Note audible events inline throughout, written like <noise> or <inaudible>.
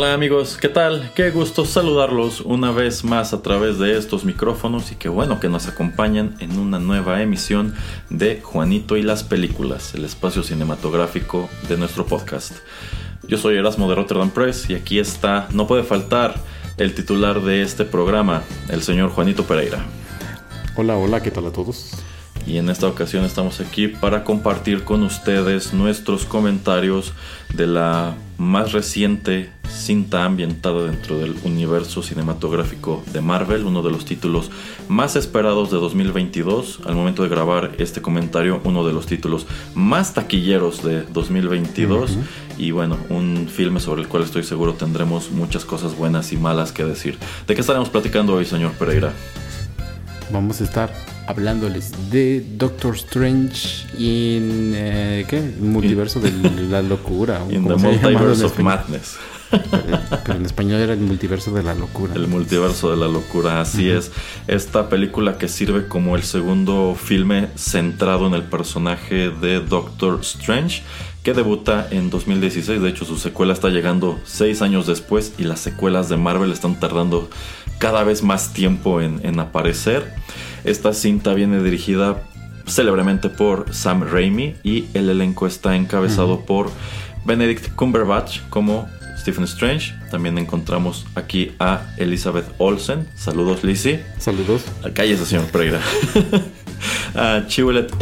Hola amigos, ¿qué tal? Qué gusto saludarlos una vez más a través de estos micrófonos y qué bueno que nos acompañan en una nueva emisión de Juanito y las películas, el espacio cinematográfico de nuestro podcast. Yo soy Erasmo de Rotterdam Press y aquí está, no puede faltar, el titular de este programa, el señor Juanito Pereira. Hola, hola, ¿qué tal a todos? Y en esta ocasión estamos aquí para compartir con ustedes nuestros comentarios de la más reciente cinta ambientada dentro del universo cinematográfico de Marvel, uno de los títulos más esperados de 2022. Al momento de grabar este comentario, uno de los títulos más taquilleros de 2022. Y bueno, un filme sobre el cual estoy seguro tendremos muchas cosas buenas y malas que decir. ¿De qué estaremos platicando hoy, señor Pereira? Vamos a estar hablándoles de Doctor Strange en eh, ¿qué? El multiverso de la locura. In <laughs> the multiverse of madness. Pero, en español era el multiverso de la locura. El multiverso de la locura, así es. Esta película que sirve como el segundo filme centrado en el personaje de Doctor Strange que debuta en 2016. De hecho, su secuela está llegando seis años después y las secuelas de Marvel están tardando cada vez más tiempo en, en aparecer. Esta cinta viene dirigida célebremente por Sam Raimi y el elenco está encabezado por Benedict Cumberbatch como Stephen Strange. También encontramos aquí a Elizabeth Olsen. Saludos, Lizzie. Saludos. Cállese, señor Pereira. <laughs> a Chiwelet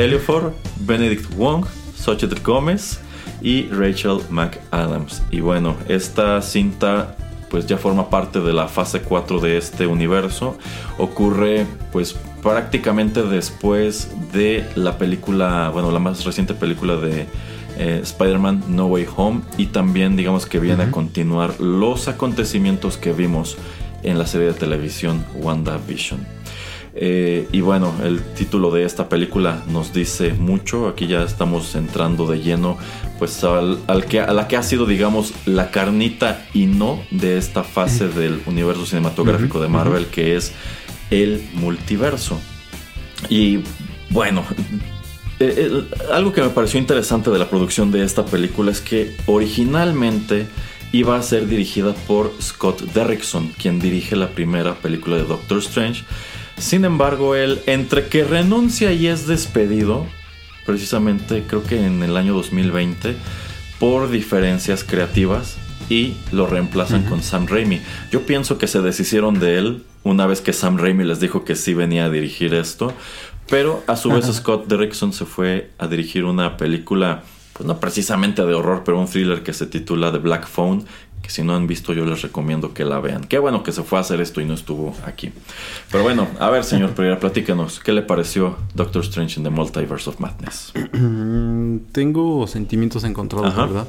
Benedict Wong, Xochitl Gómez y Rachel McAdams. Y bueno, esta cinta pues ya forma parte de la fase 4 de este universo. Ocurre pues prácticamente después de la película, bueno, la más reciente película de eh, Spider-Man No Way Home y también digamos que viene a continuar los acontecimientos que vimos en la serie de televisión WandaVision. Eh, y bueno, el título de esta película nos dice mucho. Aquí ya estamos entrando de lleno, pues al, que, a la que ha sido, digamos, la carnita y no de esta fase del universo cinematográfico de Marvel, que es el multiverso. Y bueno, eh, algo que me pareció interesante de la producción de esta película es que originalmente iba a ser dirigida por Scott Derrickson, quien dirige la primera película de Doctor Strange sin embargo, él, entre que renuncia y es despedido, precisamente creo que en el año 2020, por diferencias creativas y lo reemplazan con Sam Raimi. Yo pienso que se deshicieron de él una vez que Sam Raimi les dijo que sí venía a dirigir esto, pero a su vez Scott Derrickson se fue a dirigir una película, pues no precisamente de horror, pero un thriller que se titula The Black Phone, que si no han visto yo les recomiendo que la vean. Qué bueno que se fue a hacer esto y no estuvo aquí. Pero bueno, a ver señor Pereira, platícanos, ¿qué le pareció Doctor Strange in the Multiverse of Madness? <clears throat> Tengo sentimientos encontrados, ¿verdad?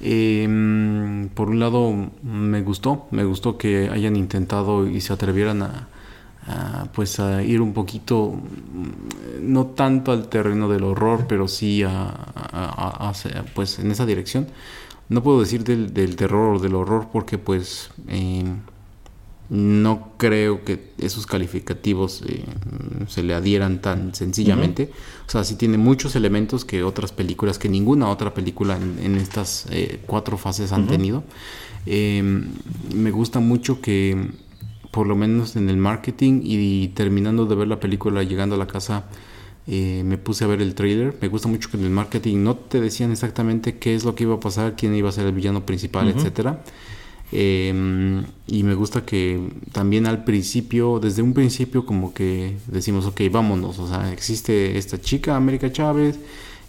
Em, por un lado, me gustó, me gustó que hayan intentado y se atrevieran a, pues a ir un poquito, no tanto al terreno del horror, pero sí a, pues en esa dirección no puedo decir del, terror o del horror porque pues eh, no creo que esos calificativos eh, se le adhieran tan sencillamente. O sea, sí tiene muchos elementos que otras películas, que ninguna otra película en, estas eh, cuatro fases han tenido. Me gusta mucho que, por lo menos en el marketing y, terminando de ver la película, llegando a la casa, eh, me puse a ver el trailer. Me gusta mucho que en el marketing no te decían exactamente qué es lo que iba a pasar, quién iba a ser el villano principal, etcétera Em, y me gusta que también al principio, desde un principio como que decimos, ok, vámonos, o sea, existe esta chica, América Chávez,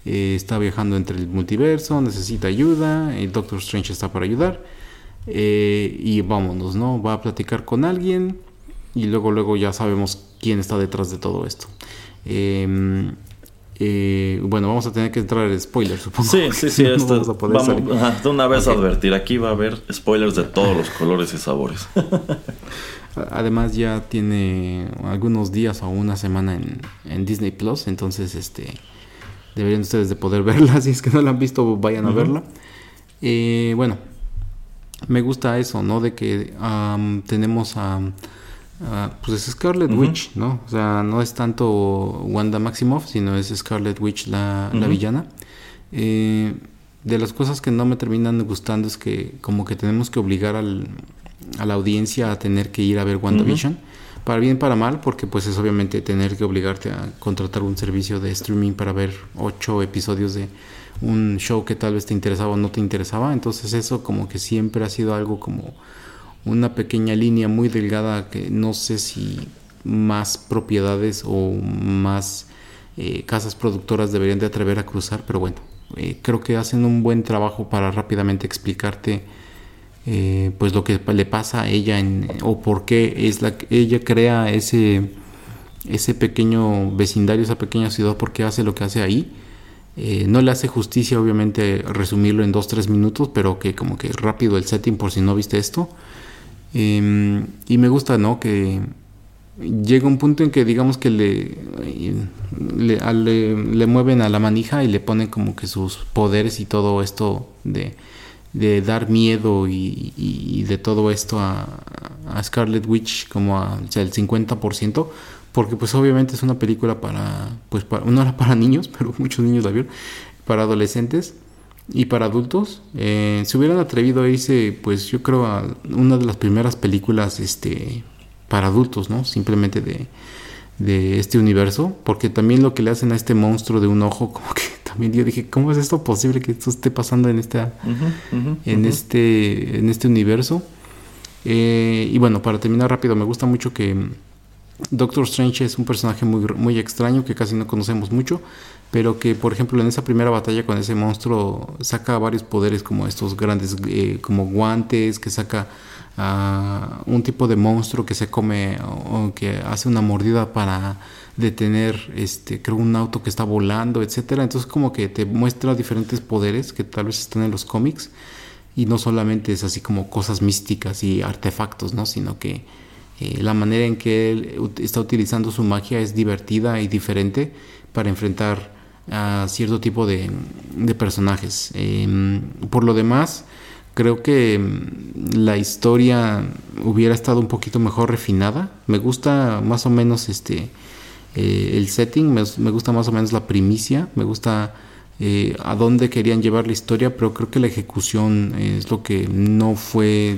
eh, está viajando entre el multiverso, necesita ayuda, el Doctor Strange está para ayudar, eh, y vámonos, ¿no? Va a platicar con alguien y luego, luego ya sabemos quién está detrás de todo esto. Eh, eh, bueno, vamos a tener que entrar en spoilers, supongo. Sí, sí, sí. <laughs> vamos de una vez a advertir, aquí va a haber spoilers de todos los colores y sabores. <laughs> Además ya tiene algunos días o una semana en, Disney Plus, entonces este deberían ustedes de poder <laughs> verla. Si es que no la han visto, vayan a verla. Eh, bueno, me gusta eso, ¿no? De que tenemos a... Ah, pues es Scarlet Witch, ¿no? O sea, no es tanto Wanda Maximoff, sino es Scarlet Witch la, villana. Eh, de las cosas que no me terminan gustando es que como que tenemos que obligar al, a la audiencia a tener que ir a ver WandaVision. Para bien, para mal, porque pues es obviamente tener que obligarte a contratar un servicio de streaming para ver ocho episodios de un show que tal vez te interesaba o no te interesaba. Entonces eso como que siempre ha sido algo como una pequeña línea muy delgada que no sé si más propiedades o más eh, casas productoras deberían de atrever a cruzar, pero bueno, eh, creo que hacen un buen trabajo para rápidamente explicarte eh, pues lo que le pasa a ella en, o por qué es la ella crea ese ese pequeño vecindario, esa pequeña ciudad, por qué hace lo que hace ahí. no le hace justicia, obviamente, resumirlo en dos, tres minutos, pero que como que rápido el setting por si no viste esto. Em, y me gusta, ¿no? Que llega un punto en que digamos que le le, mueven a la manija y le ponen como que sus poderes y todo esto de, de dar miedo y, de todo esto a, a Scarlet Witch como a, el 50%, porque pues obviamente es una película para, pues para, no era para niños, <laughs> pero muchos niños la vieron, para adolescentes y para adultos. Eh, se hubieran atrevido a irse, pues yo creo, a una de las primeras películas este, para adultos, ¿no? Simplemente de, de este universo, porque también lo que le hacen a este monstruo de un ojo, <laughs> como que también yo dije, ¿cómo es esto posible que esto esté pasando en, esta, en, Este, en este universo? Eh, y bueno, para terminar rápido, me gusta mucho que Doctor Strange es un personaje muy, muy extraño que casi no conocemos mucho, pero que por ejemplo en esa primera batalla con ese monstruo saca varios poderes como estos grandes eh, como guantes que saca un tipo de monstruo que se come o, que hace una mordida para detener este creo un auto que está volando etcétera. Entonces como que te muestra diferentes poderes que tal vez están en los cómics y no solamente es así como cosas místicas y artefactos no sino que eh, la manera en que él está utilizando su magia es divertida y diferente para enfrentar a cierto tipo de, personajes. Em, por lo demás, creo que em, la historia hubiera estado un poquito mejor refinada. Me gusta más o menos este eh, el setting, me, gusta más o menos la primicia, me gusta eh, a dónde querían llevar la historia, pero creo que la ejecución es lo que no fue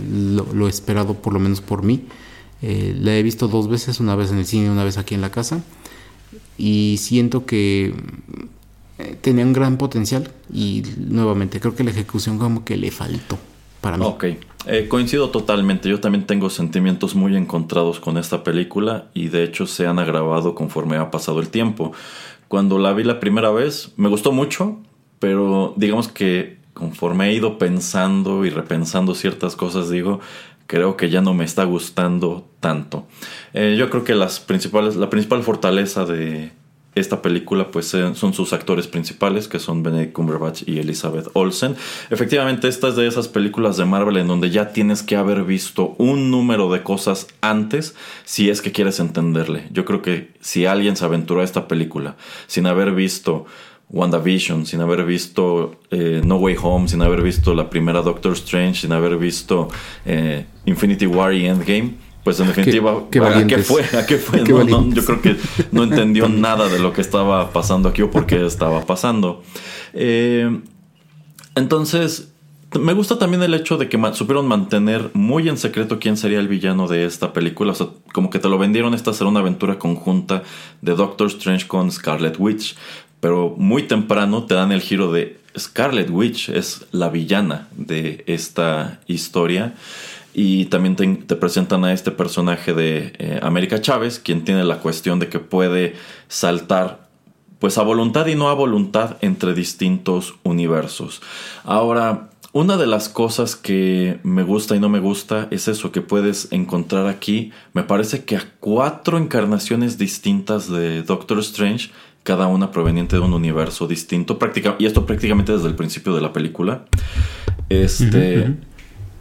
lo, esperado, por lo menos por mí. Eh, la he visto dos veces, una vez en el cine y una vez aquí en la casa. Y siento que eh, tenía un gran potencial y nuevamente creo que la ejecución como que le faltó para mí. Ok, eh, coincido totalmente. Yo también tengo sentimientos muy encontrados con esta película y de hecho se han agravado conforme ha pasado el tiempo. Cuando la vi la primera vez me gustó mucho, pero digamos que conforme he ido pensando y repensando ciertas cosas, digo, creo que ya no me está gustando tanto. Eh, yo creo que las principales, la principal fortaleza de, esta película pues eh, son sus actores principales que son Benedict Cumberbatch y Elizabeth Olsen. Efectivamente esta es de esas películas de Marvel en donde ya tienes que haber visto un número de cosas antes si es que quieres entenderle. Yo creo que si alguien se aventuró a esta película sin haber visto WandaVision, sin haber visto eh, No Way Home, sin haber visto la primera Doctor Strange, sin haber visto Infinity War y Endgame, pues en definitiva, ¿a, qué fue? ¿A qué fue? <laughs> yo creo que no <laughs> entendió nada de lo que estaba pasando aquí o por qué estaba pasando. Eh, entonces, me gusta también el hecho de que supieron mantener muy en secreto quién sería el villano de esta película. O sea, como que te lo vendieron esta ser una aventura conjunta de Doctor Strange con Scarlet Witch. Pero muy temprano te dan el giro de Scarlet Witch es la villana de esta historia. Y también te, presentan a este personaje de eh, América Chávez, quien tiene la cuestión de que puede saltar pues a voluntad y no a voluntad entre distintos universos. Ahora, una de las cosas que me gusta y no me gusta es eso que puedes encontrar aquí. Me parece que a cuatro encarnaciones distintas de Doctor Strange, cada una proveniente de un universo distinto, y esto prácticamente desde el principio de la película. Este,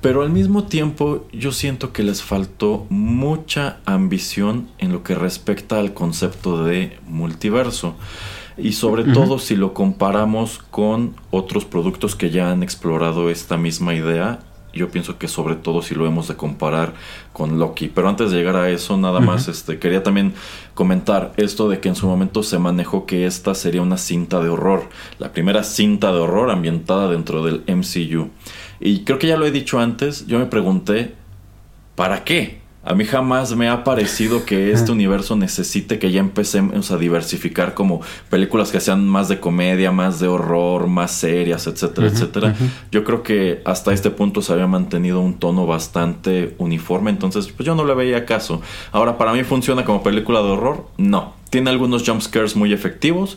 pero al mismo tiempo yo siento que les faltó mucha ambición en lo que respecta al concepto de multiverso. Y sobre todo si lo comparamos con otros productos que ya han explorado esta misma idea, yo pienso que sobre todo si lo hemos de comparar con Loki. Pero antes de llegar a eso, nada más este, quería también comentar esto de que en su momento se manejó que esta sería una cinta de horror, la primera cinta de horror ambientada dentro del MCU. Y creo que ya lo he dicho antes, yo me pregunté, ¿para qué? A mí jamás me ha parecido que este universo necesite que ya empecemos a diversificar como películas que sean más de comedia, más de horror, más serias, etcétera, etcétera. Yo creo que hasta este punto se había mantenido un tono bastante uniforme, entonces pues yo no le veía caso. Ahora, ¿para mí funciona como película de horror? No. Tiene algunos jumpscares muy efectivos,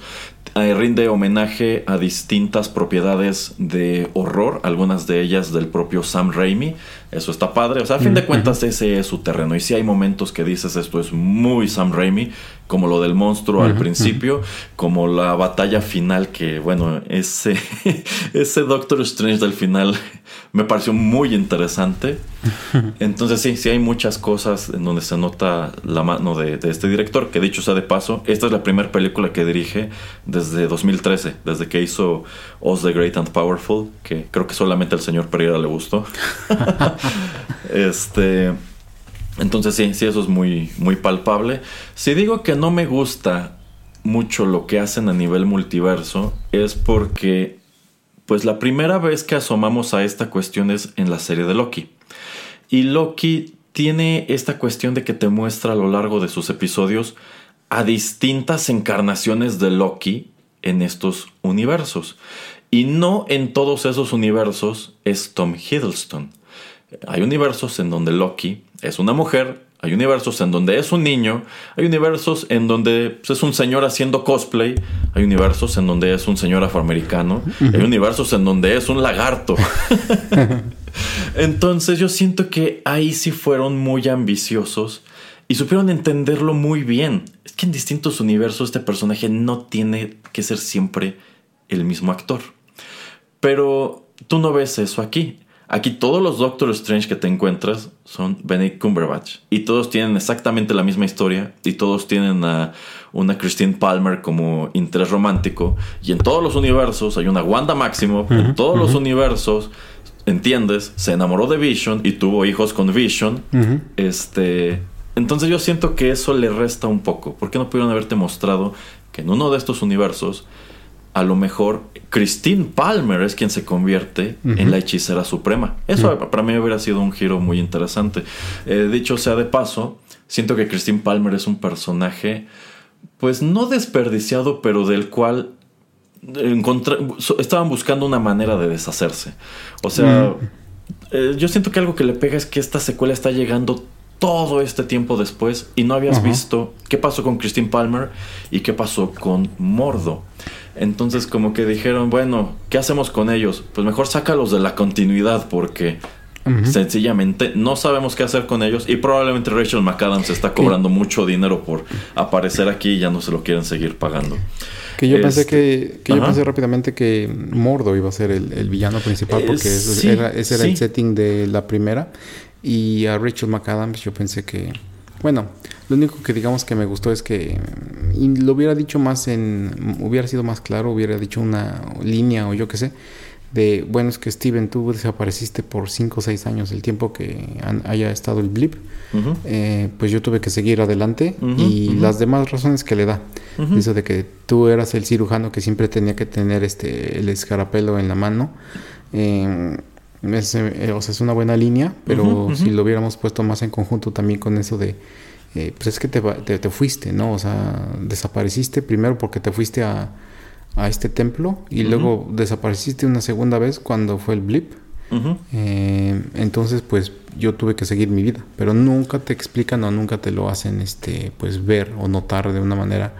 eh, rinde homenaje a distintas propiedades de horror, algunas de ellas del propio Sam Raimi. Eso está padre. O sea, a fin de cuentas, ese es su terreno. Y si hay momentos que dices esto es muy Sam Raimi, como lo del monstruo al principio, como la batalla final, que bueno, ese, <laughs> ese Doctor Strange del final me pareció muy interesante. <laughs> Entonces sí, sí hay muchas cosas en donde se nota la mano de, este director, que dicho sea de paso, esta es la primera película que dirige desde 2013, desde que hizo Oz the Great and Powerful, que creo que solamente al señor Pereira le gustó. <laughs> este... Entonces sí, sí, eso es muy, muy palpable. Si digo que no me gusta mucho lo que hacen a nivel multiverso, es porque pues la primera vez que asomamos a esta cuestión es en la serie de Loki. Y Loki tiene esta cuestión de que te muestra a lo largo de sus episodios a distintas encarnaciones de Loki en estos universos. Y no en todos esos universos es Tom Hiddleston. Hay universos en donde Loki es una mujer hay universos en donde es un niño, hay universos en donde pues, es un señor haciendo cosplay, hay universos en donde es un señor afroamericano, hay universos en donde es un lagarto. <laughs> Entonces yo siento que ahí sí fueron muy ambiciosos y supieron entenderlo muy bien. Es que en distintos universos este personaje no tiene que ser siempre el mismo actor. Pero tú no ves eso aquí. Aquí todos los Doctor Strange que te encuentras son Benedict Cumberbatch. Y todos tienen exactamente la misma historia. Y todos tienen a una Christine Palmer como interés romántico. Y en todos los universos hay una Wanda Maximoff. en todos los universos, ¿entiendes? Se enamoró de Vision y tuvo hijos con Vision. Este. Entonces yo siento que eso le resta un poco. ¿Por qué no pudieron haberte mostrado que en uno de estos universos a lo mejor Christine Palmer es quien se convierte en la hechicera suprema. Eso para mí hubiera sido un giro muy interesante. Eh, dicho sea de paso, siento que Christine Palmer es un personaje, pues no desperdiciado, pero del cual estaban buscando una manera de deshacerse. O sea, eh, yo siento que algo que le pega es que esta secuela está llegando todo este tiempo después y no habías visto qué pasó con Christine Palmer y qué pasó con Mordo. Entonces como que dijeron, bueno, ¿qué hacemos con ellos? Pues mejor sácalos de la continuidad porque sencillamente no sabemos qué hacer con ellos y probablemente Rachel McAdams está cobrando mucho dinero por aparecer aquí y ya no se lo quieren seguir pagando. Que yo pensé que, que yo pensé rápidamente que Mordo iba a ser el, villano principal porque ese era, el setting de la primera y a Rachel McAdams yo pensé que bueno, lo único que digamos que me gustó es que lo hubiera dicho más en, hubiera sido más claro, hubiera dicho una línea o yo qué sé, de, bueno, es que Steven, tú desapareciste por 5 o 6 años, el tiempo que haya estado el blip, eh, pues yo tuve que seguir adelante y las demás razones que le da. Eso de que tú eras el cirujano que siempre tenía que tener este el escarapelo en la mano. Eh, es, eh, o sea, es una buena línea, pero si lo hubiéramos puesto más en conjunto también con eso de, pues es que te, te, fuiste, ¿no? O sea, desapareciste primero porque te fuiste a, a este templo y luego desapareciste una segunda vez cuando fue el blip. Eh, entonces, pues yo tuve que seguir mi vida, pero nunca te explican o nunca te lo hacen, este, pues ver o notar de una manera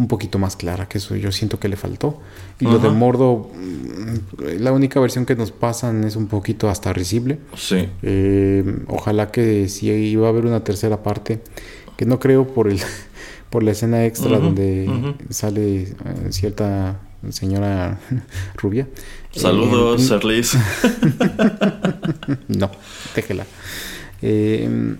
un poquito más clara, que eso yo siento que le faltó. Y lo de Mordo, mm, la única versión que nos pasan es un poquito hasta risible. Sí. Eh, ojalá que si iba a haber una tercera parte, que no creo por el <laughs> por la escena extra donde sale eh, cierta señora <laughs> rubia. Saludos, eh, <laughs> no, déjela. Eh,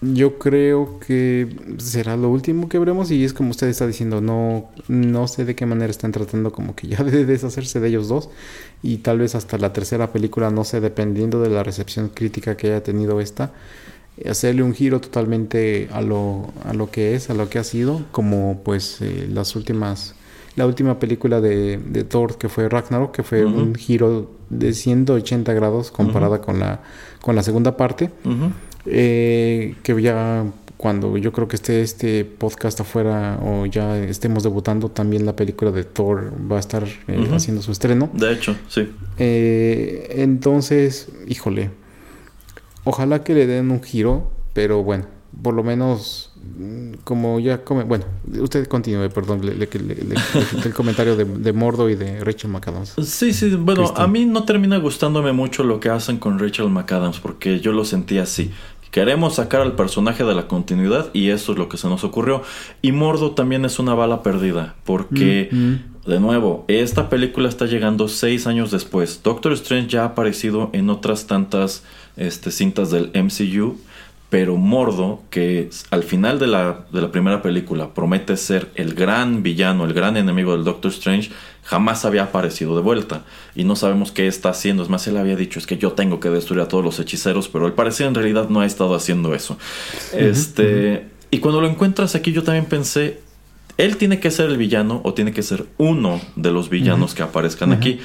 yo creo que será lo último que veremos y es como usted está diciendo, no, no sé de qué manera están tratando como que ya <laughs> de deshacerse de ellos dos y tal vez hasta la tercera película, no sé, dependiendo de la recepción crítica que haya tenido esta, hacerle un giro totalmente a lo, a lo que es, a lo que ha sido, como pues eh, las últimas, la última película de, de, Thor que fue Ragnarok, que fue un giro de 180 grados comparada con, la, con la segunda parte, eh, que ya cuando yo creo que esté este podcast afuera o ya estemos debutando, también la película de Thor va a estar eh, haciendo su estreno. De hecho, sí. entonces, híjole, Ojalá que le den un giro, pero bueno, por lo menos como ya come, bueno, usted continúe, perdón, le, <laughs> el comentario de, Mordo y de Rachel McAdams. Sí, sí, bueno, a mí no termina gustándome mucho lo que hacen con Rachel McAdams porque yo lo sentí así. Queremos sacar al personaje de la continuidad y eso es lo que se nos ocurrió. Y Mordo también es una bala perdida porque, mm, mm. de nuevo, esta película está llegando seis años después. Doctor Strange ya ha aparecido en otras tantas este, cintas del MCU, pero Mordo, que al final de la, de la primera película promete ser el gran villano, el gran enemigo del Doctor Strange, jamás había aparecido de vuelta. Y no sabemos qué está haciendo. Es más, él había dicho, es que yo tengo que destruir a todos los hechiceros, pero al parecer en realidad no ha estado haciendo eso. este, Y cuando lo encuentras aquí, yo también pensé, él tiene que ser el villano o tiene que ser uno de los villanos que aparezcan aquí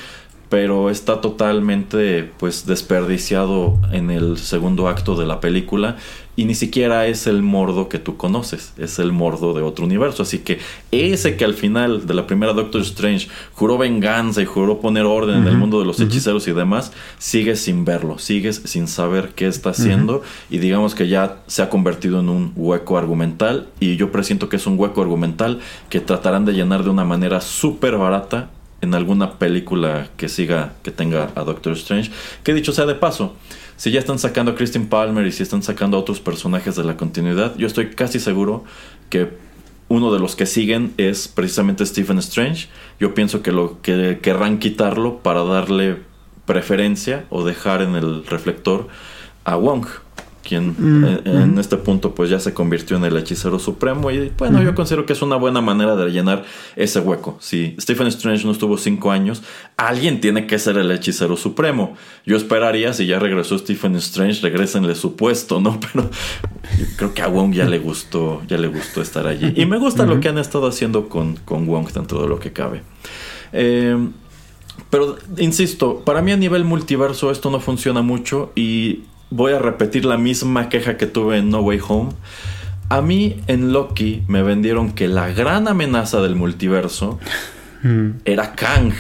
pero está totalmente pues desperdiciado en el segundo acto de la película y ni siquiera es el mordo que tú conoces, es el mordo de otro universo, así que ese que al final de la primera Doctor Strange juró venganza y juró poner orden en el mundo de los hechiceros y demás, sigues sin verlo, sigues sin saber qué está haciendo y digamos que ya se ha convertido en un hueco argumental y yo presiento que es un hueco argumental que tratarán de llenar de una manera súper barata en alguna película que siga, que tenga a Doctor Strange. Que dicho sea de paso, si ya están sacando a Christine Palmer y si están sacando a otros personajes de la continuidad, yo estoy casi seguro que uno de los que siguen es precisamente Stephen Strange. Yo pienso que lo que querrán quitarlo para darle preferencia o dejar en el reflector a Wong quien mm, eh, en, este punto pues ya se convirtió en el hechicero supremo y bueno yo considero que es una buena manera de llenar ese hueco. Si Stephen Strange no estuvo cinco años alguien tiene que ser el hechicero supremo. Yo esperaría si ya regresó Stephen Strange regresenle su puesto no <laughs> pero yo creo que a Wong ya le gustó ya le gustó estar allí. Y me gusta lo que han estado haciendo con, con Wong dentro de lo que cabe. Eh, pero insisto, para mí a nivel multiverso esto no funciona mucho y voy a repetir la misma queja que tuve en No Way Home. A mí en Loki me vendieron que la gran amenaza del multiverso mm. era Kang.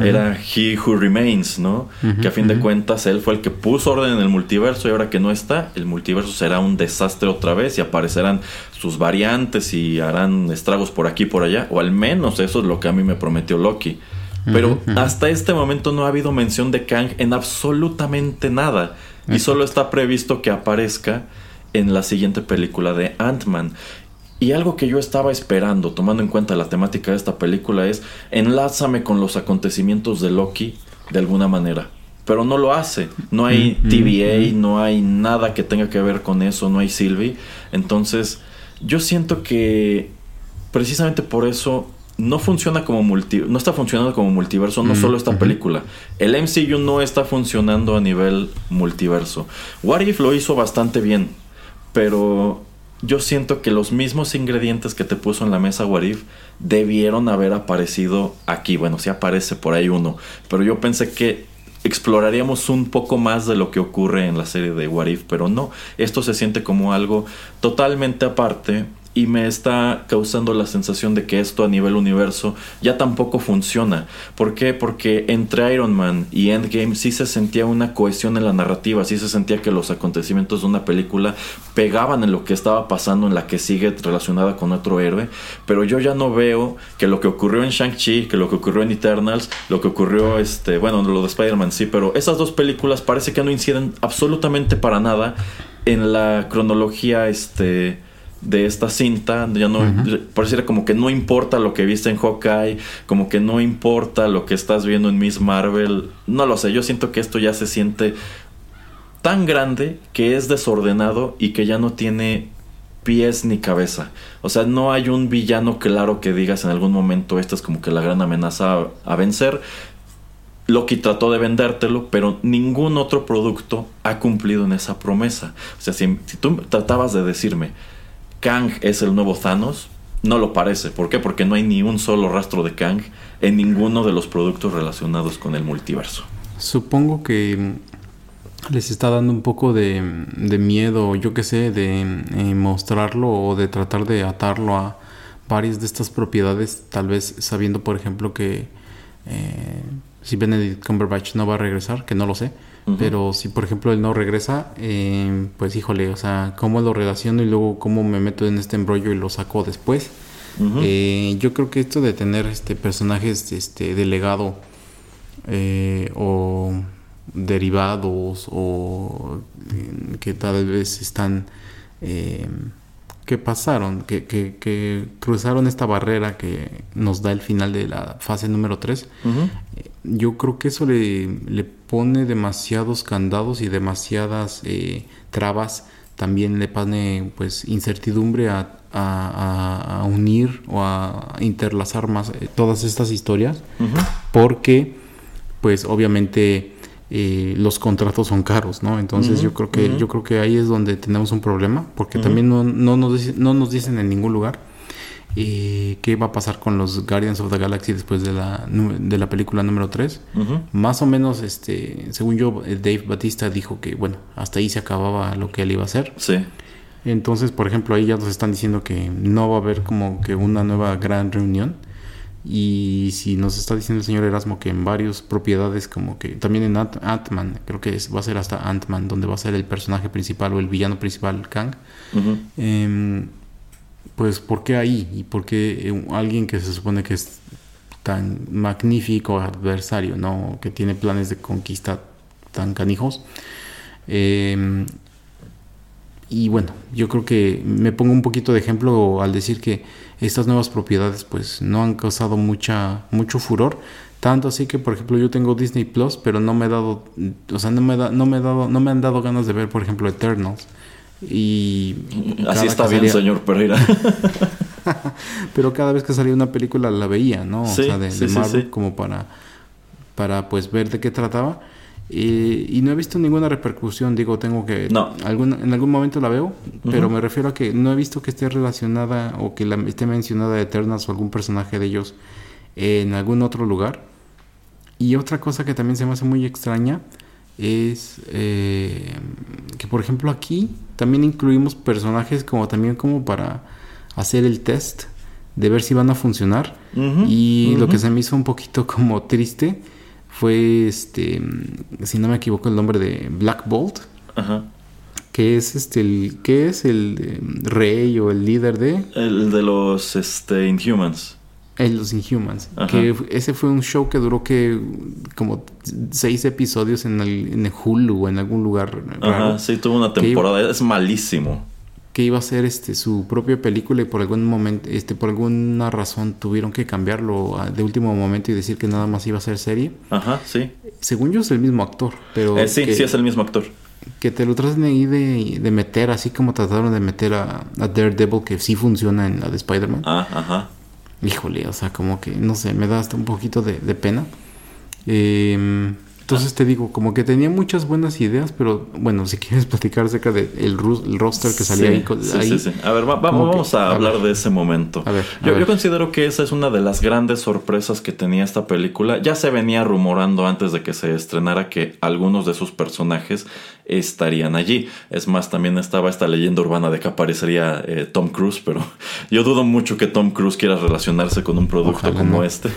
Era He Who Remains, ¿no? que a fin de cuentas él fue el que puso orden en el multiverso y ahora que no está, el multiverso será un desastre otra vez y aparecerán sus variantes y harán estragos por aquí y por allá. O al menos eso es lo que a mí me prometió Loki. Pero hasta este momento no ha habido mención de Kang en absolutamente nada. Y solo está previsto que aparezca en la siguiente película de Ant-Man. Y algo que yo estaba esperando, tomando en cuenta la temática de esta película, es enlázame con los acontecimientos de Loki de alguna manera. Pero no lo hace. No hay TVA, no hay nada que tenga que ver con eso, no hay Sylvie. Entonces, yo siento que precisamente por eso no funciona como multi, no está funcionando como multiverso, no solo esta película. El MCU no está funcionando a nivel multiverso. What If lo hizo bastante bien, pero yo siento que los mismos ingredientes que te puso en la mesa What If debieron haber aparecido aquí. Bueno, sí aparece por ahí uno, pero yo pensé que exploraríamos un poco más de lo que ocurre en la serie de What If, pero no, esto se siente como algo totalmente aparte y me está causando la sensación de que esto a nivel universo ya tampoco funciona. ¿Por qué? Porque entre Iron Man y Endgame sí se sentía una cohesión en la narrativa, sí se sentía que los acontecimientos de una película pegaban en lo que estaba pasando en la que sigue relacionada con otro héroe, pero yo ya no veo que lo que ocurrió en Shang-Chi, que lo que ocurrió en Eternals, lo que ocurrió, este, bueno, lo de Spider-Man sí, pero esas dos películas parece que no inciden absolutamente para nada en la cronología, este de esta cinta, ya no pareciera como que no importa lo que viste en Hawkeye, como que no importa lo que estás viendo en Miss Marvel, no lo sé, yo siento que esto ya se siente tan grande que es desordenado y que ya no tiene pies ni cabeza. O sea, no hay un villano claro que digas en algún momento esta es como que la gran amenaza a, vencer. Loki trató de vendértelo, pero ningún otro producto ha cumplido en esa promesa. O sea, si tú tratabas de decirme, Kang es el nuevo Thanos, no lo parece. ¿Por qué? Porque no hay ni un solo rastro de Kang en ninguno de los productos relacionados con el multiverso. Supongo que les está dando un poco de, miedo, yo qué sé, de eh, mostrarlo o de tratar de atarlo a varias de estas propiedades, tal vez sabiendo, por ejemplo, que eh, si Benedict Cumberbatch no va a regresar, que no lo sé, pero si, por ejemplo, él no regresa, eh, pues híjole, o sea, ¿cómo lo relaciono y luego cómo me meto en este embrollo y lo saco después? Eh, yo creo que esto de tener este personajes este, de legado eh, o derivados o que tal vez están que pasaron, que, que, cruzaron esta barrera que nos da el final de la fase número 3, eh, yo creo que eso le, le, pone demasiados candados y demasiadas eh, trabas, también le pone pues incertidumbre a, a, unir o a interlazar más eh, todas estas historias, porque pues obviamente los contratos son caros, ¿no? Entonces yo creo que yo creo que ahí es donde tenemos un problema, porque también no, no, nos, no nos dicen en ningún lugar eh, qué va a pasar con los Guardians of the Galaxy después de la, de la película número 3. Más o menos, este, según yo, eh, Dave Batista dijo que, bueno, hasta ahí se acababa lo que él iba a hacer. Sí. Entonces, por ejemplo, ahí ya nos están diciendo que no va a haber como que una nueva gran reunión y si nos está diciendo el señor Erasmo que en varias propiedades, como que también en Ant-Man, creo que va a ser hasta Ant-Man, donde va a ser el personaje principal o el villano principal, Kang. Em, pues, ¿por qué ahí? ¿Y por qué eh, alguien que se supone que es tan magnífico adversario, ¿no? Que tiene planes de conquista tan canijos. Em, y bueno, yo creo que me pongo un poquito de ejemplo al decir que estas nuevas propiedades pues no han causado mucha mucho furor. Tanto así que por ejemplo yo tengo Disney Plus pero no me he dado o sea no me da, no me he dado no me han dado ganas de ver por ejemplo Eternals. Y así está bien señor Pereira. <laughs> Pero cada vez que salía una película la veía no o sea de, Marvel como para para pues ver de qué trataba y no he visto ninguna repercusión, digo, tengo que... No. en algún momento la veo, pero me refiero a que no he visto que esté relacionada o que la, esté mencionada Eternas o algún personaje de ellos en algún otro lugar. Y otra cosa que también se me hace muy extraña es eh, que, por ejemplo, aquí también incluimos personajes como también como para hacer el test de ver si van a funcionar. y lo que se me hizo un poquito como triste fue, este, si no me equivoco, el nombre de Black Bolt. Ajá. Que es este, el, ¿qué es el em, rey o el líder de? El de los este, Inhumans. El los Inhumans. Que ese fue un show que duró que como seis episodios en el, en el Hulu o en algún lugar. Ajá, sí, tuvo una temporada. Es malísimo que iba a ser este su propia película y por algún momento este por alguna razón tuvieron que cambiarlo de último momento y decir que nada más iba a ser serie. Ajá, sí. Según yo es el mismo actor, pero eh, sí, sí es el mismo actor. Que te lo traten ahí de, de meter así como trataron de meter a, Daredevil que sí funciona en la de Spider-Man. Ah, ajá. híjole, o sea, como que, no sé, me da hasta un poquito de, de pena. Eh, entonces te digo, como que tenía muchas buenas ideas, pero bueno, si quieres <laughs> platicar acerca del el roster que salía ahí, sí, Sí, sí. A ver, vamos a, hablar de ese momento. A ver, yo, yo, considero que esa es una de las grandes sorpresas que tenía esta película. Ya se venía rumorando antes de que se estrenara que algunos de sus personajes estarían allí. Es más, también estaba esta leyenda urbana de que aparecería eh, Tom Cruise, pero <laughs> yo dudo mucho que Tom Cruise quiera relacionarse con un producto como este.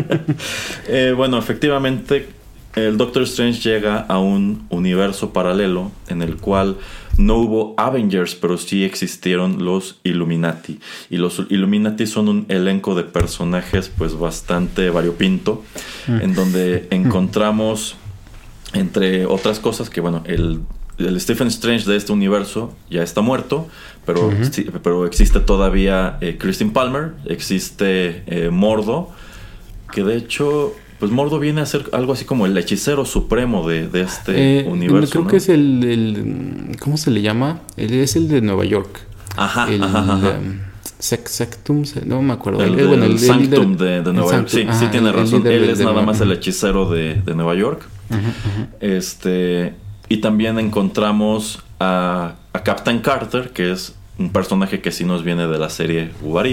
<laughs> eh, bueno, efectivamente el Doctor Strange llega a un universo paralelo en el cual no hubo Avengers, pero sí existieron los Illuminati. Y los Illuminati son un elenco de personajes pues bastante variopinto, mm. en donde <laughs> mm. encontramos, entre otras cosas, que bueno, el, Stephen Strange de este universo ya está muerto, pero, pero existe todavía eh, Christine Palmer, existe eh, Mordo, que de hecho pues Mordo viene a ser algo así como el hechicero supremo de, este eh, universo. Creo que es el, ¿Cómo se le llama? es el de Nueva York. Ajá. El, ajá, Sectum, no me acuerdo. El, bueno, el Sanctum de, Nueva York. Sí, sí tiene razón. Él es nada más el hechicero de, Nueva York. Este. Y también encontramos a, a Captain Carter, que es un personaje que sí nos viene de la serie What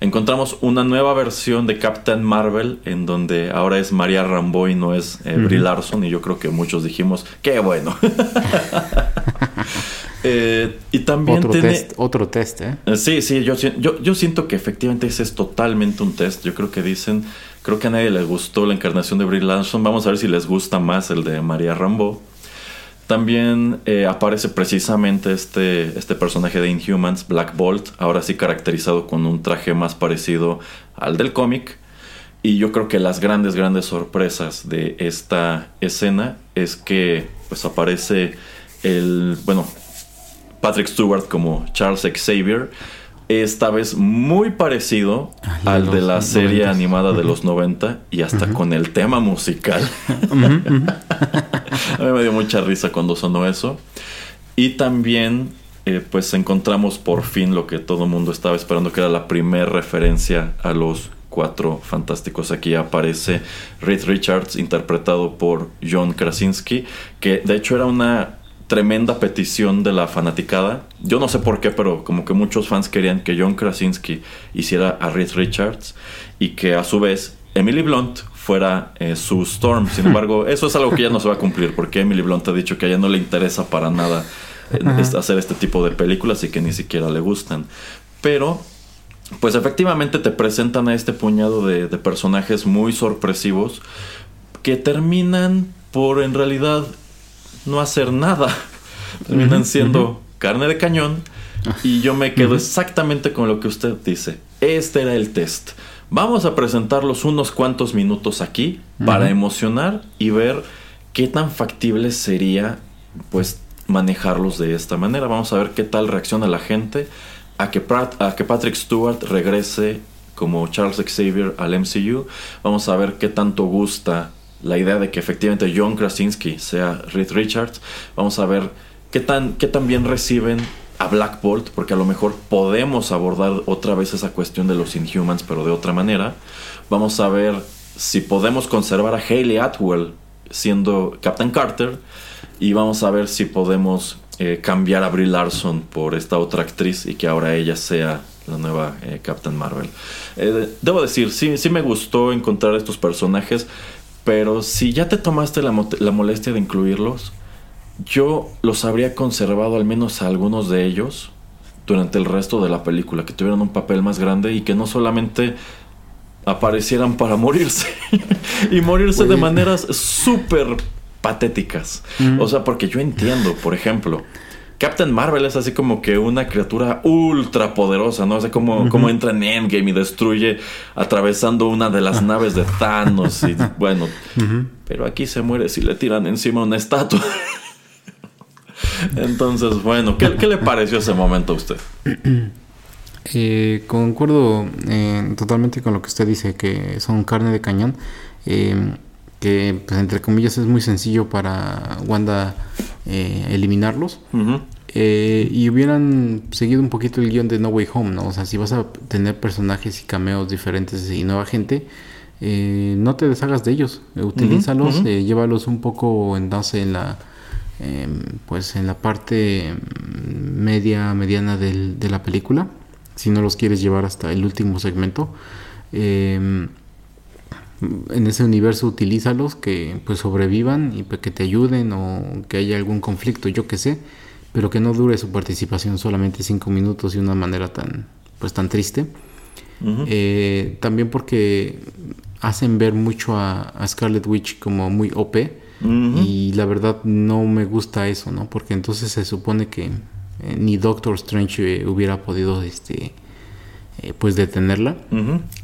encontramos una nueva versión de Captain Marvel en donde ahora es María Rambo y no es eh, Brie Larson y yo creo que muchos dijimos, qué bueno. <laughs> Eh, y también otro test, otro test, ¿eh? ¿eh? Sí, sí, yo, yo, yo siento que efectivamente ese es totalmente un test. Yo creo que dicen, creo que a nadie le gustó la encarnación de Brie Larson. Vamos a ver si les gusta más el de María Rambo. También eh, aparece precisamente este, este personaje de Inhumans, Black Bolt, ahora sí caracterizado con un traje más parecido al del cómic. Y yo creo que las grandes, grandes sorpresas de esta escena es que pues aparece el, bueno, Patrick Stewart como Charles Xavier, esta vez muy parecido al de la serie animada de los 90 y hasta con el tema musical. <laughs> A mí me dio mucha risa cuando sonó eso. Y también eh, pues encontramos por fin lo que todo el mundo estaba esperando, que era la primera referencia a los cuatro fantásticos. Aquí aparece Reed Richards interpretado por John Krasinski, que de hecho era una tremenda petición de la fanaticada. Yo no sé por qué, pero como que muchos fans querían que John Krasinski hiciera a Reed Richards y que a su vez Emily Blunt fuera eh, su Storm. Sin <laughs> embargo, eso es algo que ya no se va a cumplir porque Emily Blunt ha dicho que a ella no le interesa para nada eh, hacer este tipo de películas y que ni siquiera le gustan. Pero pues efectivamente te presentan a este puñado de, de, personajes muy sorpresivos que terminan por en realidad no hacer nada. <laughs> Terminan siendo carne de cañón. Y yo me quedo exactamente con lo que usted dice. Este era el test. Vamos a presentarlos unos cuantos minutos aquí para emocionar y ver qué tan factible sería pues manejarlos de esta manera. Vamos a ver qué tal reacciona la gente a que, a que Patrick Stewart regrese como Charles Xavier al MCU. Vamos a ver qué tanto gusta la idea de que efectivamente John Krasinski sea Reed Richards. Vamos a ver qué tan, qué tan bien reciben a Black Bolt, porque a lo mejor podemos abordar otra vez esa cuestión de los Inhumans, pero de otra manera. Vamos a ver si podemos conservar a Hayley Atwell siendo Captain Carter. Y vamos a ver si podemos eh, cambiar a Brie Larson por esta otra actriz y que ahora ella sea la nueva eh, Captain Marvel. Eh, debo decir, sí, sí me gustó encontrar estos personajes. Pero si ya te tomaste la, molestia de incluirlos, yo los habría conservado al menos a algunos de ellos durante el resto de la película, que tuvieran un papel más grande y que no solamente aparecieran para <laughs> morirse y morirse de maneras súper patéticas. O sea, porque yo entiendo, por ejemplo, Captain Marvel es así como que una criatura ultra poderosa, ¿no? O sea, como, como entra en Endgame y destruye atravesando una de las naves de Thanos y <laughs> bueno, pero aquí se muere si le tiran encima una estatua. Entonces, bueno, ¿qué, le pareció ese momento a usted? Eh, concuerdo eh, totalmente con lo que usted dice, que son carne de cañón. Eh, que pues, entre comillas es muy sencillo para Wanda eh, eliminarlos. Eh, y hubieran seguido un poquito el guion de No Way Home, ¿no? O sea, si vas a tener personajes y cameos diferentes y nueva gente, eh, no te deshagas de ellos, utilízalos, eh, llévalos un poco en, en la em, pues en la parte media, mediana del, de la película, si no los quieres llevar hasta el último segmento. Em, en ese universo utilízalos que pues sobrevivan y que te ayuden o que haya algún conflicto, yo que sé, pero que no dure su participación solamente cinco minutos y de una manera tan pues tan triste. Eh, también porque hacen ver mucho a, Scarlet Witch como muy OP y la verdad no me gusta eso, ¿no? Porque entonces se supone que eh, ni Doctor Strange eh, hubiera podido este eh, pues detenerla.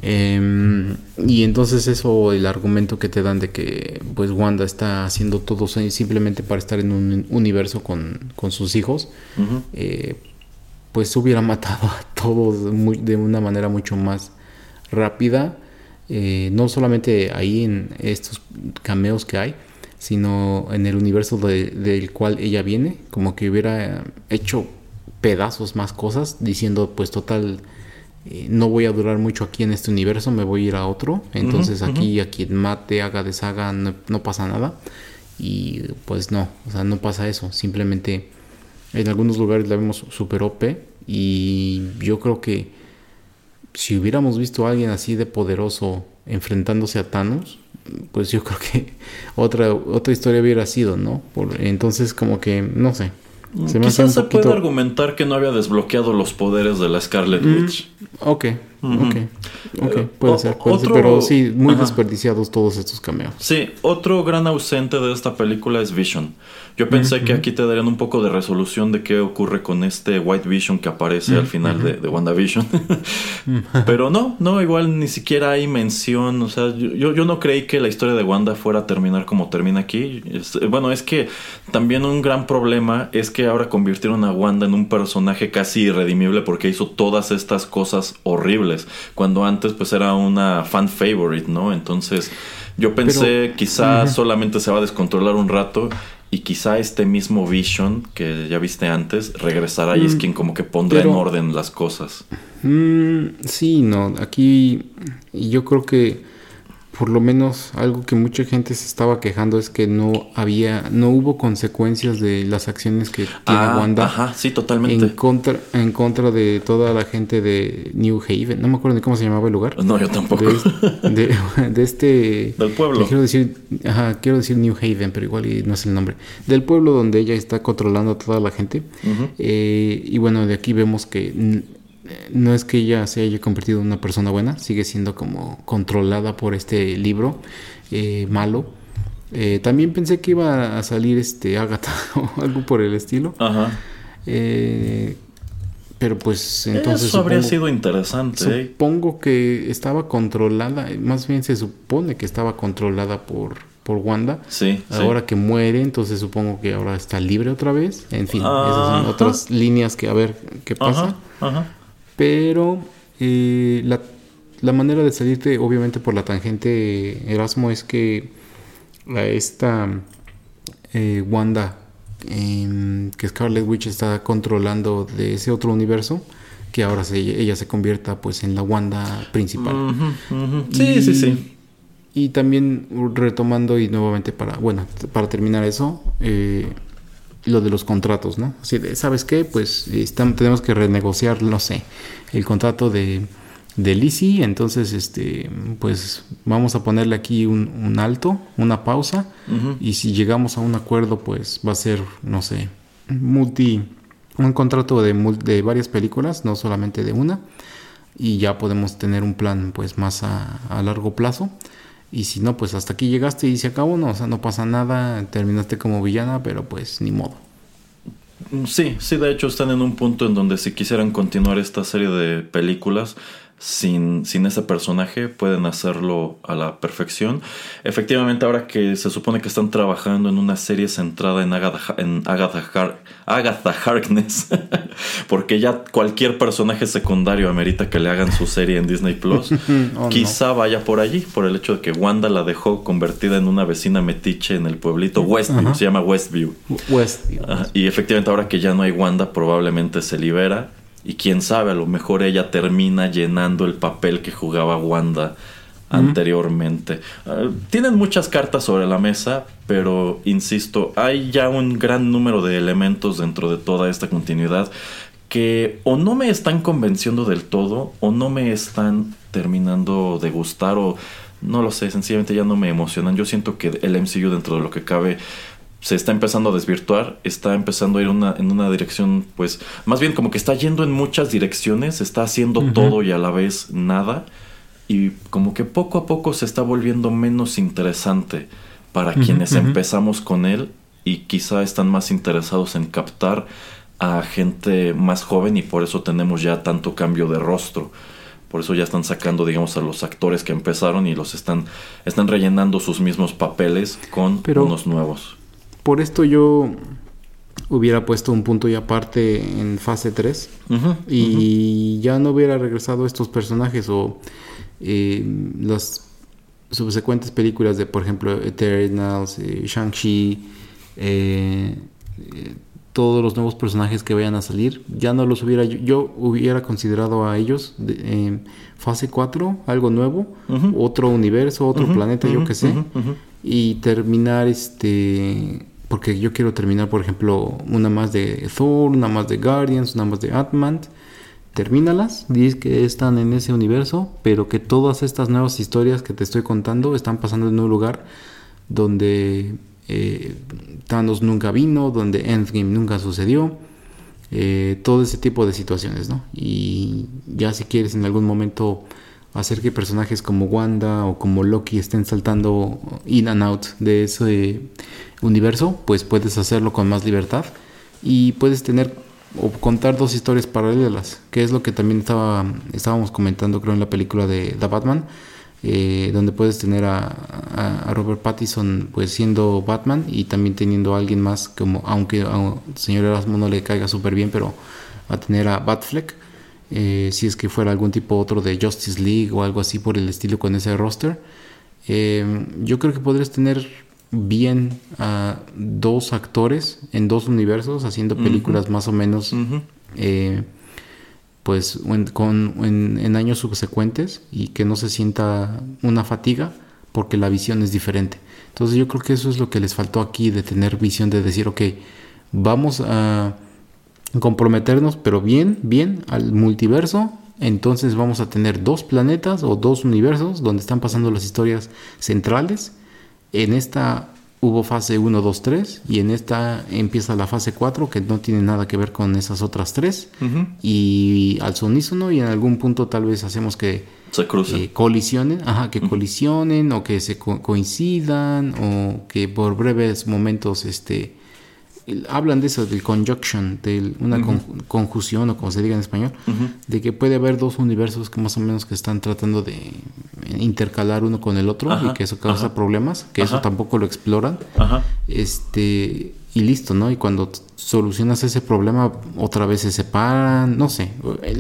Em, y entonces eso el argumento que te dan de que pues Wanda está haciendo todo simplemente para estar en un universo con, sus hijos pues hubiera matado a todos de una manera mucho más rápida no solamente ahí en estos cameos que hay, sino en el universo del cual ella viene, como que hubiera hecho pedazos más cosas, diciendo pues total, eh, no voy a durar mucho aquí en este universo, me voy a ir a otro, entonces aquí a quien mate, haga, deshaga, no, no, pasa nada. Y pues no, o sea, no pasa eso, simplemente en algunos lugares la vemos super OP y yo creo que si hubiéramos visto a alguien así de poderoso enfrentándose a Thanos, pues yo creo que <laughs> otra, otra historia hubiera sido, ¿no? Por, entonces como que, no sé. Se Quizás se puede argumentar que no había desbloqueado los poderes de la Scarlet mm, Ok, puede, ser, puede ser, pero sí, muy desperdiciados todos estos cameos. Sí, otro gran ausente de esta película es Vision. Yo pensé que aquí te darían un poco de resolución de qué ocurre con este White Vision que aparece al final de, de, WandaVision. Pero no, no, igual ni siquiera hay mención. O sea, yo, yo no creí que la historia de Wanda fuera a terminar como termina aquí. bueno, es que también un gran problema es que ahora convirtieron a Wanda en un personaje casi irredimible porque hizo todas estas cosas horribles. Cuando antes pues era una fan favorite, ¿no? Entonces yo pensé quizá solamente se va a descontrolar un rato y quizá este mismo Vision que ya viste antes regresará y es mm, quien como que pondrá en orden las cosas. Mm, sí, no, aquí yo creo que por lo menos algo que mucha gente se estaba quejando es que no había, no hubo consecuencias de las acciones que tiene ah, Wanda. Ajá, sí, totalmente. En contra, en contra de toda la gente de New Haven. No me acuerdo de cómo se llamaba el lugar. No, yo tampoco. De, este. <laughs> Del pueblo. Quiero decir, ajá, quiero decir New Haven, pero igual no es el nombre. Del pueblo donde ella está controlando a toda la gente. Eh, y bueno, de aquí vemos que no es que ella se haya convertido en una persona buena, sigue siendo como controlada por este libro eh, malo. Eh, también pensé que iba a salir este Agatha <laughs> o algo por el estilo. Ajá. Eh, pero pues entonces. Eso habría sido interesante. Supongo que estaba controlada, más bien se supone que estaba controlada por, por Wanda. Sí. Ahora que muere, entonces supongo que ahora está libre otra vez. En fin, esas son otras líneas que a ver qué pasa. Ajá. Pero eh, la, manera de salirte, obviamente, por la tangente Erasmo es que a esta eh, Wanda, em, que Scarlet Witch está controlando de ese otro universo, que ahora se, ella se convierta pues en la Wanda principal. Sí, sí, sí. Y también retomando y nuevamente para, bueno, para terminar eso, eh, lo de los contratos, ¿no? Así de, ¿sabes qué? Pues tenemos que renegociar, no sé, el contrato de, de Lizzie, entonces, este, pues vamos a ponerle aquí un, alto, una pausa, y si llegamos a un acuerdo, pues va a ser, no sé, multi, un contrato de, de varias películas, no solamente de una, y ya podemos tener un plan, pues, más a, a largo plazo. Y si no, pues hasta aquí llegaste y se acabó, no, o sea, no pasa nada, terminaste como villana, pero pues ni modo. Sí, sí, de hecho están en un punto en donde si quisieran continuar esta serie de películas, sin, sin ese personaje, pueden hacerlo a la perfección. Efectivamente, ahora que se supone que están trabajando en una serie centrada en Agatha, en Agatha, Agatha Harkness, <laughs> porque ya cualquier personaje secundario amerita que le hagan su serie en Disney Plus, <laughs> oh, quizá vaya por allí, por el hecho de que Wanda la dejó convertida en una vecina metiche en el pueblito Westview, se llama Westview. Westview. y efectivamente, ahora que ya no hay Wanda, probablemente se libera y quién sabe, a lo mejor ella termina llenando el papel que jugaba Wanda anteriormente. Ah, tienen muchas cartas sobre la mesa, pero insisto, hay ya un gran número de elementos dentro de toda esta continuidad que o no me están convenciendo del todo o no me están terminando de gustar o no lo sé, sencillamente ya no me emocionan. Yo siento que el MCU dentro de lo que cabe se está empezando a desvirtuar, está empezando a ir una, en una dirección, pues, más bien como que está yendo en muchas direcciones, está haciendo todo y a la vez nada, y como que poco a poco se está volviendo menos interesante para quienes empezamos con él y quizá están más interesados en captar a gente más joven y por eso tenemos ya tanto cambio de rostro. Por eso ya están sacando, digamos, a los actores que empezaron y los están, están rellenando sus mismos papeles con unos nuevos. Por esto yo hubiera puesto un punto y aparte en fase 3 y ya no hubiera regresado estos personajes o eh, las subsecuentes películas de, por ejemplo, Eternals, eh, Shang-Chi, eh, todos los nuevos personajes que vayan a salir, ya no los hubiera, yo, hubiera considerado a ellos de, fase 4, algo nuevo, otro universo, otro planeta, yo que sé, y terminar este porque yo quiero terminar, por ejemplo, una más de Thor, una más de Guardians, una más de Ant-Man. Termínalas, dices que están en ese universo, pero que todas estas nuevas historias que te estoy contando están pasando en un lugar donde eh, Thanos nunca vino, donde Endgame nunca sucedió. Eh, todo ese tipo de situaciones, ¿no? Y ya si quieres en algún momento hacer que personajes como Wanda o como Loki estén saltando in and out de ese universo, pues puedes hacerlo con más libertad y puedes tener o contar dos historias paralelas, que es lo que también estaba, estábamos comentando creo en la película de The Batman, eh, donde puedes tener a, Robert Pattinson pues siendo Batman y también teniendo a alguien más como, aunque al señor Erasmo no le caiga súper bien, pero a tener a Batfleck, eh, si es que fuera algún tipo otro de Justice League o algo así por el estilo con ese roster. Eh, yo creo que podrías tener bien a dos actores en dos universos haciendo películas más o menos eh, pues en, con, en, años subsecuentes y que no se sienta una fatiga porque la visión es diferente. Entonces yo creo que eso es lo que les faltó aquí de tener visión de decir, ok, vamos a comprometernos, pero bien, bien al multiverso. Entonces vamos a tener dos planetas o dos universos donde están pasando las historias centrales en esta hubo fase 1, 2, 3 y en esta empieza la fase 4 que no tiene nada que ver con esas otras tres y al sonísono y en algún punto tal vez hacemos que se crucen. Eh, colisionen, ajá, que colisionen o que se coincidan o que por breves momentos este hablan de eso, del conjunction, de una conjunción o como se diga en español, de que puede haber dos universos que más o menos que están tratando de intercalar uno con el otro y que eso causa problemas, que eso tampoco lo exploran. Este, y listo, ¿no? Y cuando solucionas ese problema, otra vez se separan, no sé.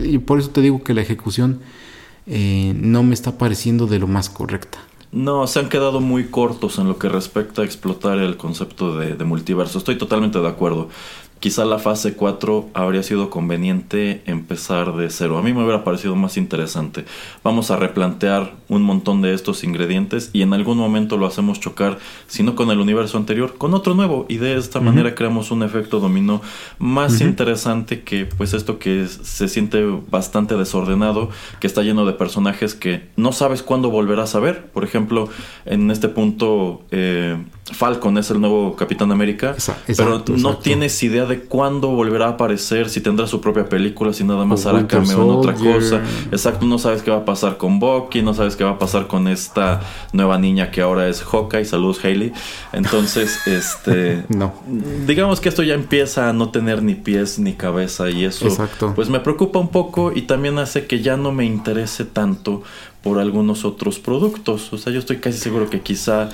Y por eso te digo que la ejecución eh, no me está pareciendo de lo más correcta. No, se han quedado muy cortos en lo que respecta a explotar el concepto de, de multiverso. Estoy totalmente de acuerdo quizá la fase 4 habría sido conveniente empezar de cero. A mí me hubiera parecido más interesante. Vamos a replantear un montón de estos ingredientes y en algún momento lo hacemos chocar, si no con el universo anterior, con otro nuevo. Y de esta manera creamos un efecto dominó más interesante que pues esto que se siente bastante desordenado, que está lleno de personajes que no sabes cuándo volverás a ver. Por ejemplo, en este punto... Eh, Falcon es el nuevo Capitán América, pero no tienes idea de cuándo volverá a aparecer, si tendrá su propia película, si nada más hará cameo en otra cosa. Exacto, no sabes qué va a pasar con Bucky, no sabes qué qué va a pasar con esta nueva niña que ahora es Hawkeye. Saludos, Hailey. Entonces, <laughs> este. no. Digamos que esto ya empieza a no tener ni pies ni cabeza y eso. Exacto. Pues me preocupa un poco y también hace que ya no me interese tanto por algunos otros productos. O sea, yo estoy casi seguro que quizá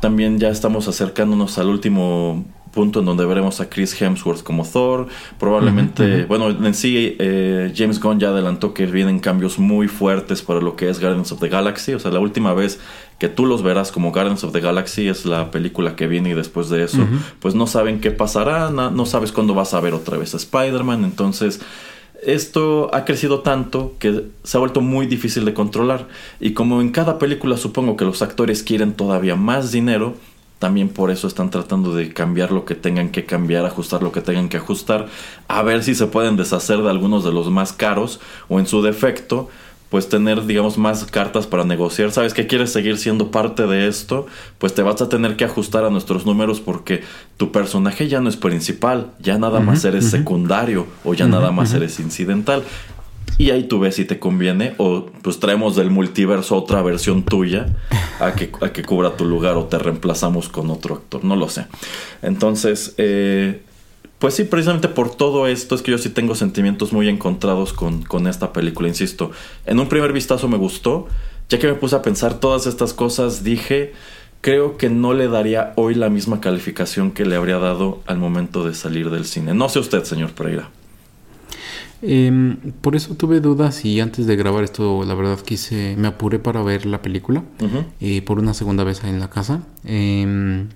también ya estamos acercándonos al último punto en donde veremos a Chris Hemsworth como Thor. Probablemente, bueno, en sí eh, James Gunn ya adelantó que vienen cambios muy fuertes para lo que es Guardians of the Galaxy. O sea, la última vez que tú los verás como Guardians of the Galaxy es la película que viene y después de eso, pues no saben qué pasará, no, no sabes cuándo vas a ver otra vez a Spider-Man. Entonces esto ha crecido tanto que se ha vuelto muy difícil de controlar. Y como en cada película supongo que los actores quieren todavía más dinero, también por eso están tratando de cambiar lo que tengan que cambiar, ajustar lo que tengan que ajustar, a ver si se pueden deshacer de algunos de los más caros o en su defecto pues tener, digamos, más cartas para negociar. Sabes que quieres seguir siendo parte de esto, pues te vas a tener que ajustar a nuestros números porque tu personaje ya no es principal, ya nada más eres secundario o ya nada más eres incidental. Y ahí tú ves si te conviene o pues traemos del multiverso otra versión tuya a que, a que cubra tu lugar o te reemplazamos con otro actor, no lo sé. Entonces, eh, pues sí, precisamente por todo esto es que yo sí tengo sentimientos muy encontrados con, con, esta película, insisto. En un primer vistazo me gustó, ya que me puse a pensar todas estas cosas, dije, creo que no le daría hoy la misma calificación que le habría dado al momento de salir del cine. No sé usted, señor Pereira. Eh, por eso tuve dudas y antes de grabar esto, la verdad quise, me apuré para ver la película eh, por una segunda vez en la casa. Eh,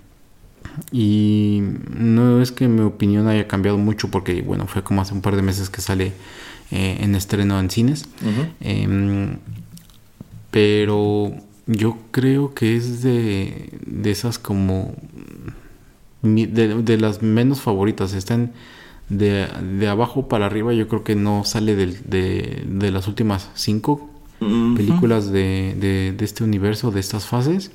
y no es que mi opinión haya cambiado mucho porque, bueno, fue como hace un par de meses que sale eh, en estreno en cines. Em, pero yo creo que es de, de esas como... De, las menos favoritas. Están de, de, abajo para arriba. Yo creo que no sale de, de las últimas cinco películas de, de, este universo, de estas fases.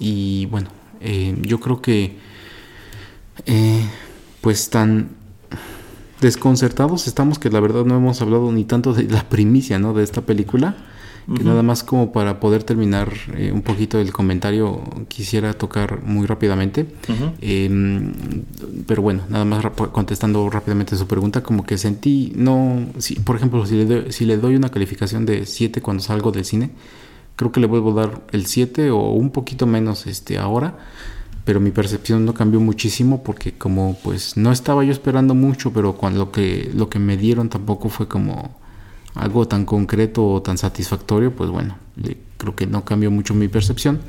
Y bueno, eh, yo creo que eh, pues tan desconcertados estamos que la verdad no hemos hablado ni tanto de la primicia, ¿no? De esta película. Que nada más como para poder terminar eh, un poquito el comentario quisiera tocar muy rápidamente. Em, pero bueno, nada más contestando rápidamente su pregunta, como que sentí, no, si, por ejemplo, si le, doy, si le doy una calificación de 7 cuando salgo del cine, creo que le vuelvo a dar el 7 o un poquito menos este ahora pero mi percepción no cambió muchísimo porque como pues no estaba yo esperando mucho pero cuando lo que lo que me dieron tampoco fue como algo tan concreto o tan satisfactorio pues bueno creo que no cambió mucho mi percepción.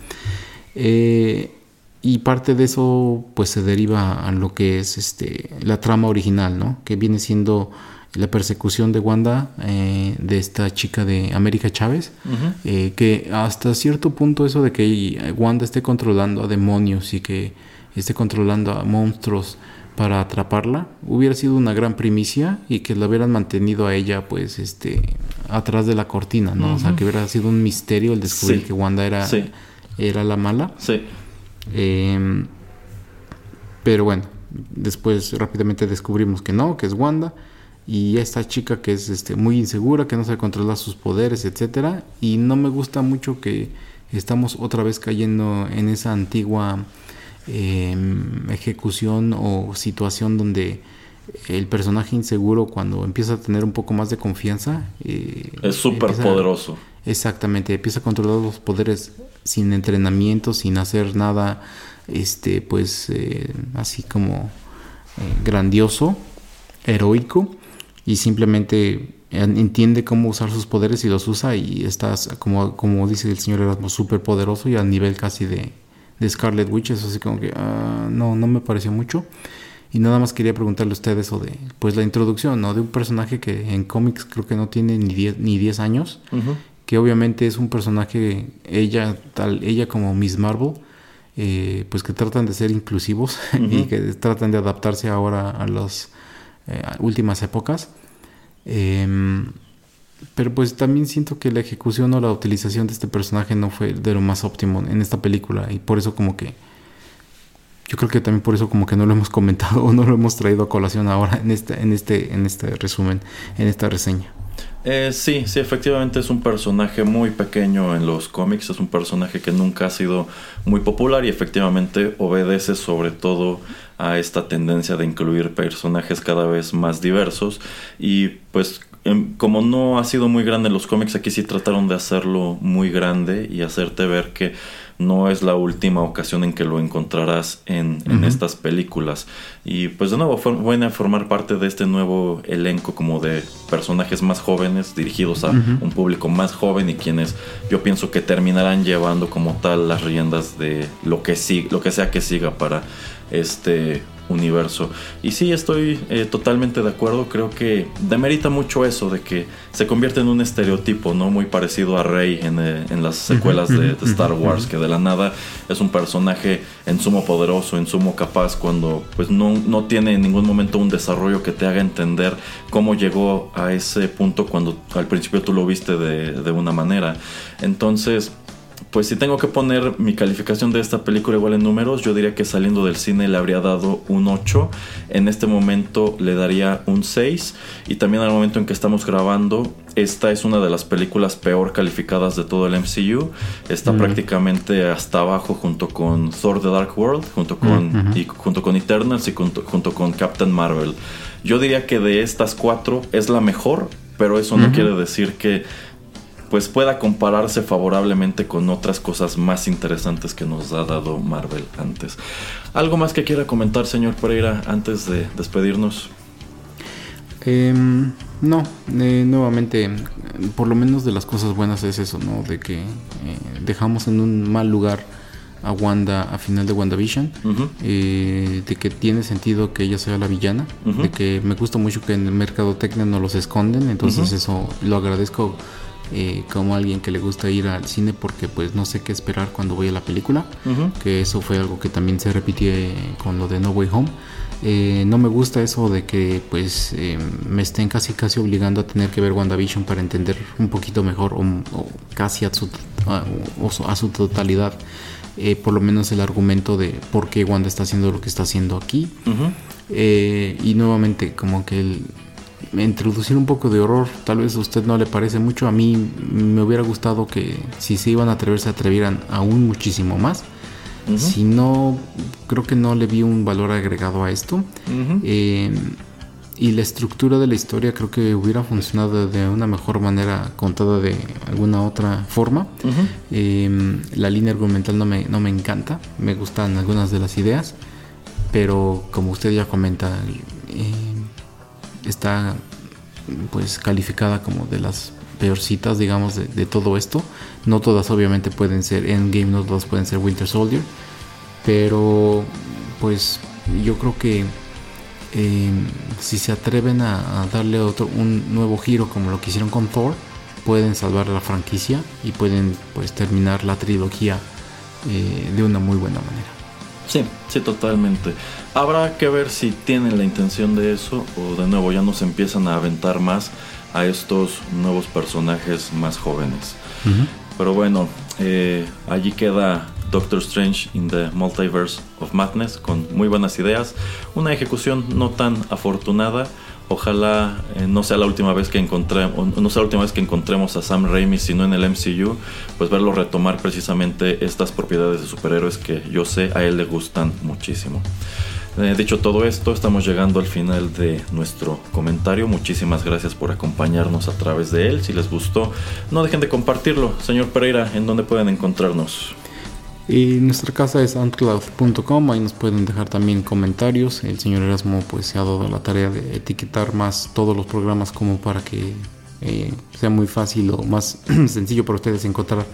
Eh, y parte de eso pues se deriva a lo que es este la trama original no que viene siendo la persecución de Wanda, eh, de esta chica de América Chávez, eh, que hasta cierto punto eso de que Wanda esté controlando a demonios y que esté controlando a monstruos para atraparla, hubiera sido una gran primicia y que la hubieran mantenido a ella pues este atrás de la cortina, ¿no? O sea, que hubiera sido un misterio el descubrir que Wanda era, era la mala. Sí. Em, pero bueno, después rápidamente descubrimos que no, que es Wanda y esta chica que es este, muy insegura, que no sabe controlar sus poderes, etcétera, y no me gusta mucho que estamos otra vez cayendo en esa antigua em, ejecución o situación donde el personaje inseguro cuando empieza a tener un poco más de confianza eh, es súper poderoso. Exactamente, empieza a controlar los poderes sin entrenamiento, sin hacer nada, este, pues eh, así como eh, grandioso, heroico y simplemente entiende cómo usar sus poderes y los usa y estás, como, como dice el señor Erasmo, súper poderoso y a nivel casi de, de Scarlet Witch, eso así como que ah, no, no me pareció mucho. Y nada más quería preguntarle a ustedes eso de, pues la introducción, ¿no? De un personaje que en cómics creo que no tiene ni 10 ni diez años, que obviamente es un personaje, ella, tal, ella como Miss Marvel, eh, pues que tratan de ser inclusivos <laughs> y que tratan de adaptarse ahora a los eh, últimas épocas. Em, pero pues también siento que la ejecución o la utilización de este personaje no fue de lo más óptimo en esta película y por eso como que yo creo que también por eso como que no lo hemos comentado <laughs> o no lo hemos traído a colación ahora en este en este en este resumen, en esta reseña. Eh, sí, sí, efectivamente es un personaje muy pequeño en los cómics, es un personaje que nunca ha sido muy popular y efectivamente obedece sobre todo a esta tendencia de incluir personajes cada vez más diversos. Y pues em, como no ha sido muy grande en los cómics, aquí sí trataron de hacerlo muy grande y hacerte ver que no es la última ocasión en que lo encontrarás en, estas películas. Y pues de nuevo, fue a formar parte de este nuevo elenco como de personajes más jóvenes, dirigidos a un público más joven y quienes yo pienso que terminarán llevando como tal las riendas de lo que, sí, lo que sea que siga para este universo. Y sí, estoy eh, totalmente de acuerdo. Creo que demerita mucho eso de que se convierte en un estereotipo, ¿no? Muy parecido a Rey en, eh, las secuelas de, Star Wars, que de la nada es un personaje en sumo poderoso, en sumo capaz, cuando pues no, no tiene en ningún momento un desarrollo que te haga entender cómo llegó a ese punto cuando al principio tú lo viste de, de una manera. Entonces, pues si tengo que poner mi calificación de esta película igual en números, yo diría que saliendo del cine le habría dado un 8. En este momento le daría un 6. Y también al momento en que estamos grabando, esta es una de las películas peor calificadas de todo el MCU. Está prácticamente hasta abajo junto con Thor The Dark World, junto con, y, junto con Eternals y junto, con Captain Marvel. Yo diría que de estas cuatro es la mejor, pero eso no quiere decir que pues pueda compararse favorablemente con otras cosas más interesantes que nos ha dado Marvel antes. ¿Algo más que quiera comentar, señor Pereira, antes de despedirnos? Em, no, eh, nuevamente, por lo menos de las cosas buenas es eso, ¿no? De que eh, dejamos en un mal lugar a Wanda a final de WandaVision, eh, de que tiene sentido que ella sea la villana, de que me gusta mucho que en el mercado técnico no los esconden, entonces eso lo agradezco eh, como alguien que le gusta ir al cine porque pues no sé qué esperar cuando voy a la película, que eso fue algo que también se repitió con lo de No Way Home. Eh, no me gusta eso de que pues eh, me estén casi casi obligando a tener que ver WandaVision para entender un poquito mejor o, casi a su, a, su totalidad por lo menos el argumento de por qué Wanda está haciendo lo que está haciendo aquí. y nuevamente como que el, introducir un poco de horror. Tal vez a usted no le parece mucho. A mí me hubiera gustado que si se iban a atrever, se atrevieran aún muchísimo más. Si no, creo que no le vi un valor agregado a esto. Em, y la estructura de la historia creo que hubiera funcionado de una mejor manera contada de alguna otra forma. Em, la línea argumental no me, no me encanta. Me gustan algunas de las ideas. Pero como usted ya comenta, eh, está pues calificada como de las peorcitas digamos de, todo esto. No todas obviamente pueden ser Endgame no todas pueden ser Winter Soldier pero pues yo creo que em, si se atreven a, darle otro un nuevo giro como lo que hicieron con Thor pueden salvar la franquicia y pueden pues terminar la trilogía eh, de una muy buena manera Sí, sí, totalmente. Habrá que ver si tienen la intención de eso o de nuevo ya nos empiezan a aventar más a estos nuevos personajes más jóvenes. Pero bueno, eh, allí queda Doctor Strange in the Multiverse of Madness con muy buenas ideas, una ejecución no tan afortunada Ojalá eh, no sea la última vez que encontremos, no sea la última vez que encontremos a Sam Raimi, sino en el MCU, pues verlo retomar precisamente estas propiedades de superhéroes que yo sé a él le gustan muchísimo. Eh, dicho todo esto, estamos llegando al final de nuestro comentario. Muchísimas gracias por acompañarnos a través de él. Si les gustó, no dejen de compartirlo. Señor Pereira, ¿en dónde pueden encontrarnos? Y nuestra casa es antcloud.com, ahí nos pueden dejar también comentarios. El señor Erasmo pues se ha dado la tarea de etiquetar más todos los programas como para que eh, sea muy fácil o más <clears throat> sencillo para ustedes encontrar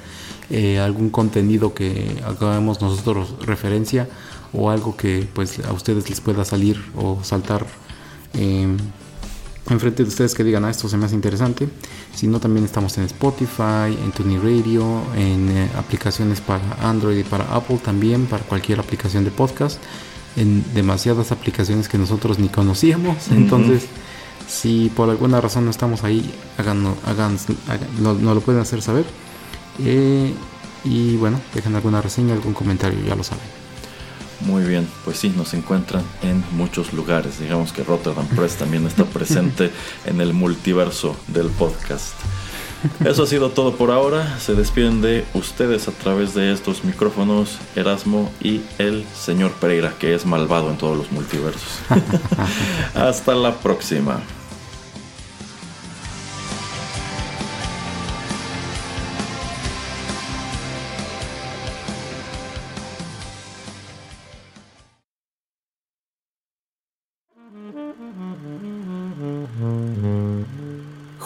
eh, algún contenido que hagamos nosotros referencia o algo que pues a ustedes les pueda salir o saltar eh, enfrente de ustedes que digan, ah, esto se me hace interesante, sino también estamos en Spotify, en TuneIn Radio, en eh, aplicaciones para Android y para Apple también, para cualquier aplicación de podcast, en demasiadas aplicaciones que nosotros ni conocíamos. Entonces, si por alguna razón no estamos ahí, hagan, hagan, no, lo pueden hacer saber. Eh, y bueno, dejen alguna reseña, algún comentario, ya lo saben. Muy bien, pues sí, nos encuentran en muchos lugares. Digamos que Rotterdam Press también está <laughs> presente en el multiverso del podcast. Eso ha sido todo por ahora. Se despiden de ustedes a través de estos micrófonos Erasmo y el señor Pereira, que es malvado en todos los multiversos. <laughs> Hasta la próxima.